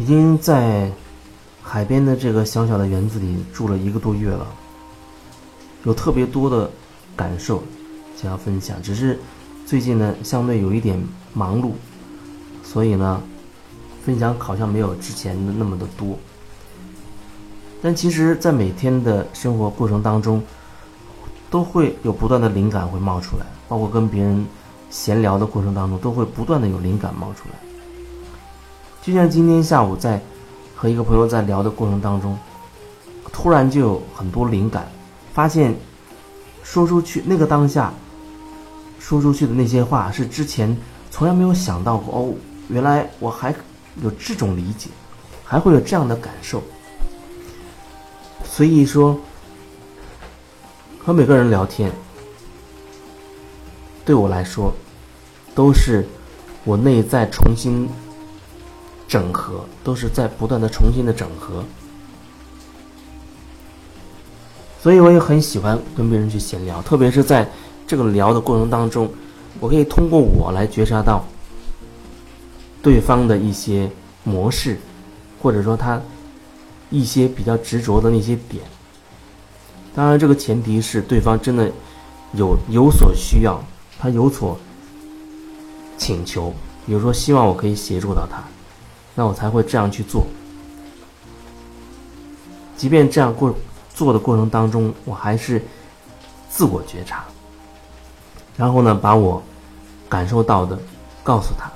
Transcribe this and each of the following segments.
已经在海边的这个小小的园子里住了一个多月了，有特别多的感受想要分享。只是最近呢，相对有一点忙碌，所以呢，分享好像没有之前的那么的多。但其实，在每天的生活过程当中，都会有不断的灵感会冒出来，包括跟别人闲聊的过程当中，都会不断的有灵感冒出来。就像今天下午在和一个朋友在聊的过程当中，突然就有很多灵感，发现说出去那个当下说出去的那些话是之前从来没有想到过哦，原来我还有这种理解，还会有这样的感受。所以说，和每个人聊天，对我来说，都是我内在重新整合，都是在不断的重新的整合。所以我也很喜欢跟别人去闲聊，特别是在这个聊的过程当中，我可以通过我来觉察到对方的一些模式，或者说他。一些比较执着的那些点，当然这个前提是对方真的有有所需要，他有所请求，比如说希望我可以协助到他，那我才会这样去做。即便这样过做的过程当中，我还是自我觉察，然后呢，把我感受到的告诉他。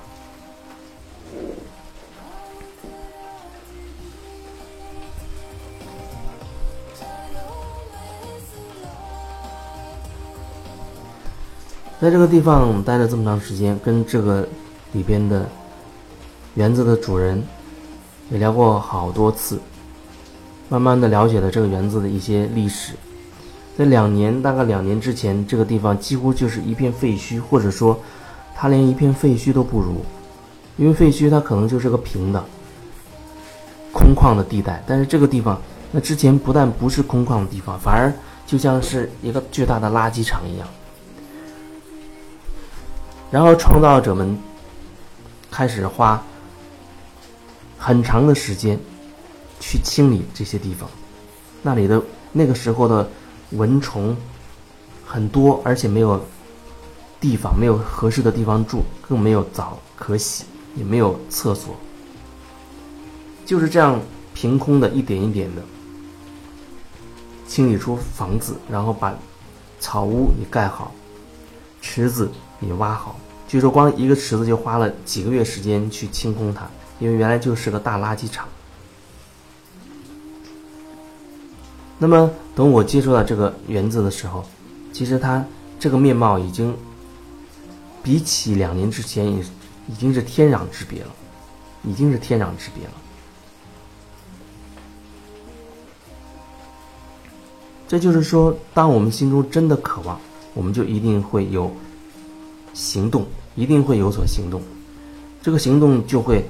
在这个地方待了这么长时间，跟这个里边的园子的主人也聊过好多次，慢慢的了解了这个园子的一些历史。在两年，大概两年之前，这个地方几乎就是一片废墟，或者说它连一片废墟都不如，因为废墟它可能就是个平的、空旷的地带，但是这个地方，那之前不但不是空旷的地方，反而就像是一个巨大的垃圾场一样。然后创造者们开始花很长的时间去清理这些地方，那里的那个时候的蚊虫很多，而且没有地方，没有合适的地方住，更没有澡可洗，也没有厕所，就是这样凭空的一点一点的清理出房子，然后把草屋也盖好，池子也挖好。据说光一个池子就花了几个月时间去清空它，因为原来就是个大垃圾场。那么等我接触到这个园子的时候，其实它这个面貌已经比起两年之前已已经是天壤之别了，已经是天壤之别了。这就是说，当我们心中真的渴望，我们就一定会有行动。一定会有所行动，这个行动就会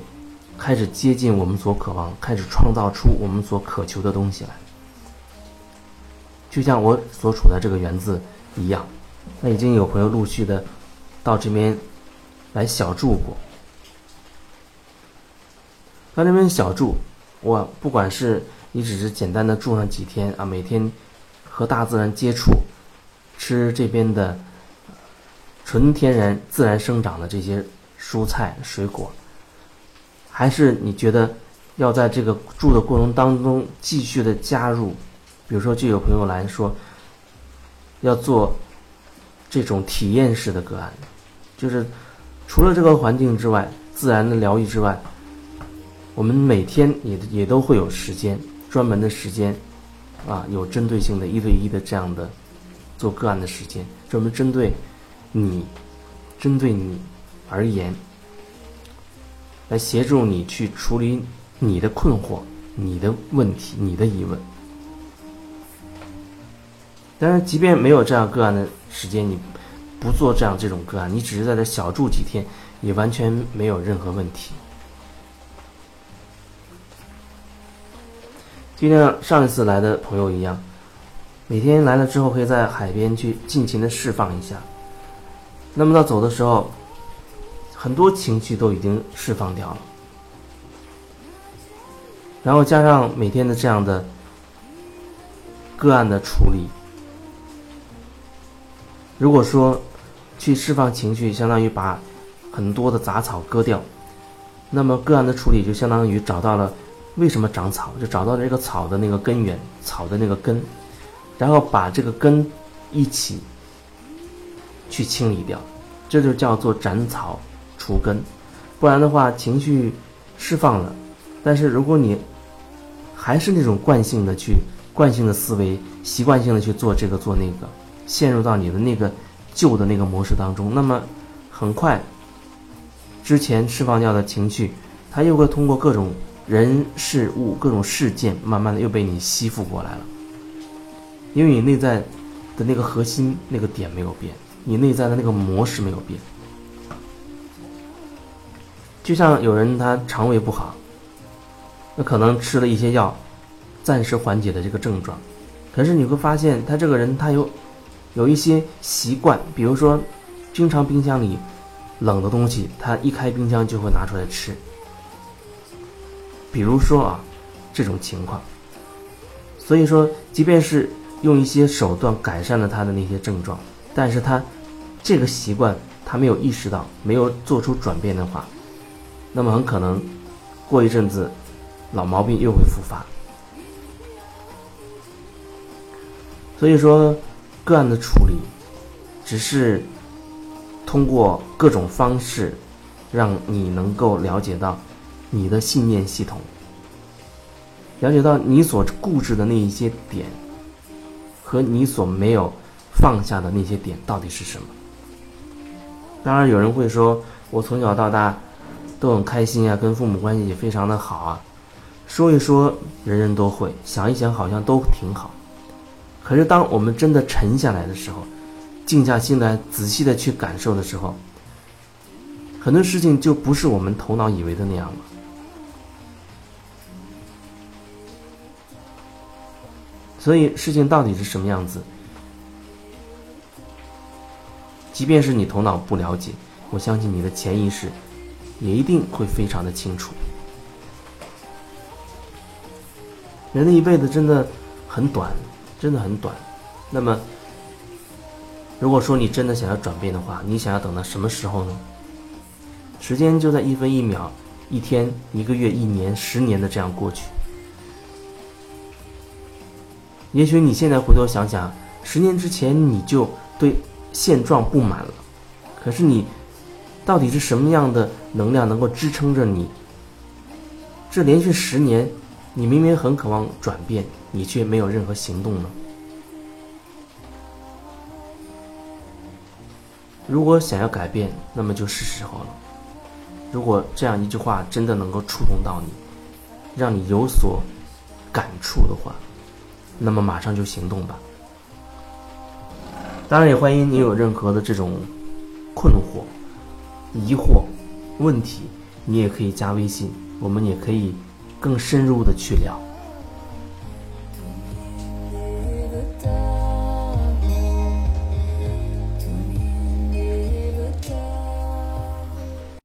开始接近我们所渴望，开始创造出我们所渴求的东西来。就像我所处的这个园子一样，那已经有朋友陆续的到这边来小住过。到这边小住，我不管是你只是简单的住上几天啊，每天和大自然接触，吃这边的。纯天然、自然生长的这些蔬菜、水果，还是你觉得要在这个住的过程当中继续的加入？比如说，就有朋友来说，要做这种体验式的个案，就是除了这个环境之外，自然的疗愈之外，我们每天也也都会有时间，专门的时间，啊，有针对性的一对一的这样的做个案的时间，专门针对。你针对你而言，来协助你去处理你的困惑、你的问题、你的疑问。当然，即便没有这样个案的时间，你不做这样这种个案，你只是在这小住几天，也完全没有任何问题。就像上一次来的朋友一样，每天来了之后，可以在海边去尽情的释放一下。那么到走的时候，很多情绪都已经释放掉了。然后加上每天的这样的个案的处理，如果说去释放情绪，相当于把很多的杂草割掉，那么个案的处理就相当于找到了为什么长草，就找到了这个草的那个根源，草的那个根，然后把这个根一起去清理掉，这就叫做斩草除根。不然的话，情绪释放了，但是如果你还是那种惯性的去、惯性的思维、习惯性的去做这个做那个，陷入到你的那个旧的那个模式当中，那么很快，之前释放掉的情绪，它又会通过各种人事物、各种事件，慢慢的又被你吸附过来了。因为你内在的那个核心那个点没有变，你内在的那个模式没有变。就像有人他肠胃不好。那可能吃了一些药，暂时缓解的这个症状，可是你会发现他这个人他有有一些习惯，比如说，经常冰箱里冷的东西，他一开冰箱就会拿出来吃。比如说啊，这种情况，所以说，即便是用一些手段改善了他的那些症状，但是他这个习惯他没有意识到，没有做出转变的话，那么很可能过一阵子。老毛病又会复发，所以说个案的处理，只是通过各种方式，让你能够了解到你的信念系统，了解到你所固执的那一些点，和你所没有放下的那些点到底是什么。当然，有人会说，我从小到大都很开心啊，跟父母关系也非常的好啊。说一说，人人都会；想一想，好像都挺好。可是，当我们真的沉下来的时候，静下心来，仔细的去感受的时候，很多事情就不是我们头脑以为的那样了。所以，事情到底是什么样子？即便是你头脑不了解，我相信你的潜意识也一定会非常的清楚。人的一辈子真的很短，真的很短。那么，如果说你真的想要转变的话，你想要等到什么时候呢？时间就在一分一秒、一天、一个月、一年、十年的这样过去。也许你现在回头想想，十年之前你就对现状不满了，可是你到底是什么样的能量能够支撑着你？这连续十年。你明明很渴望转变，你却没有任何行动呢？如果想要改变，那么就是时候了。如果这样一句话真的能够触动到你，让你有所感触的话，那么马上就行动吧。当然，也欢迎你有任何的这种困惑、疑惑、问题，你也可以加微信，我们也可以。更深入的去聊。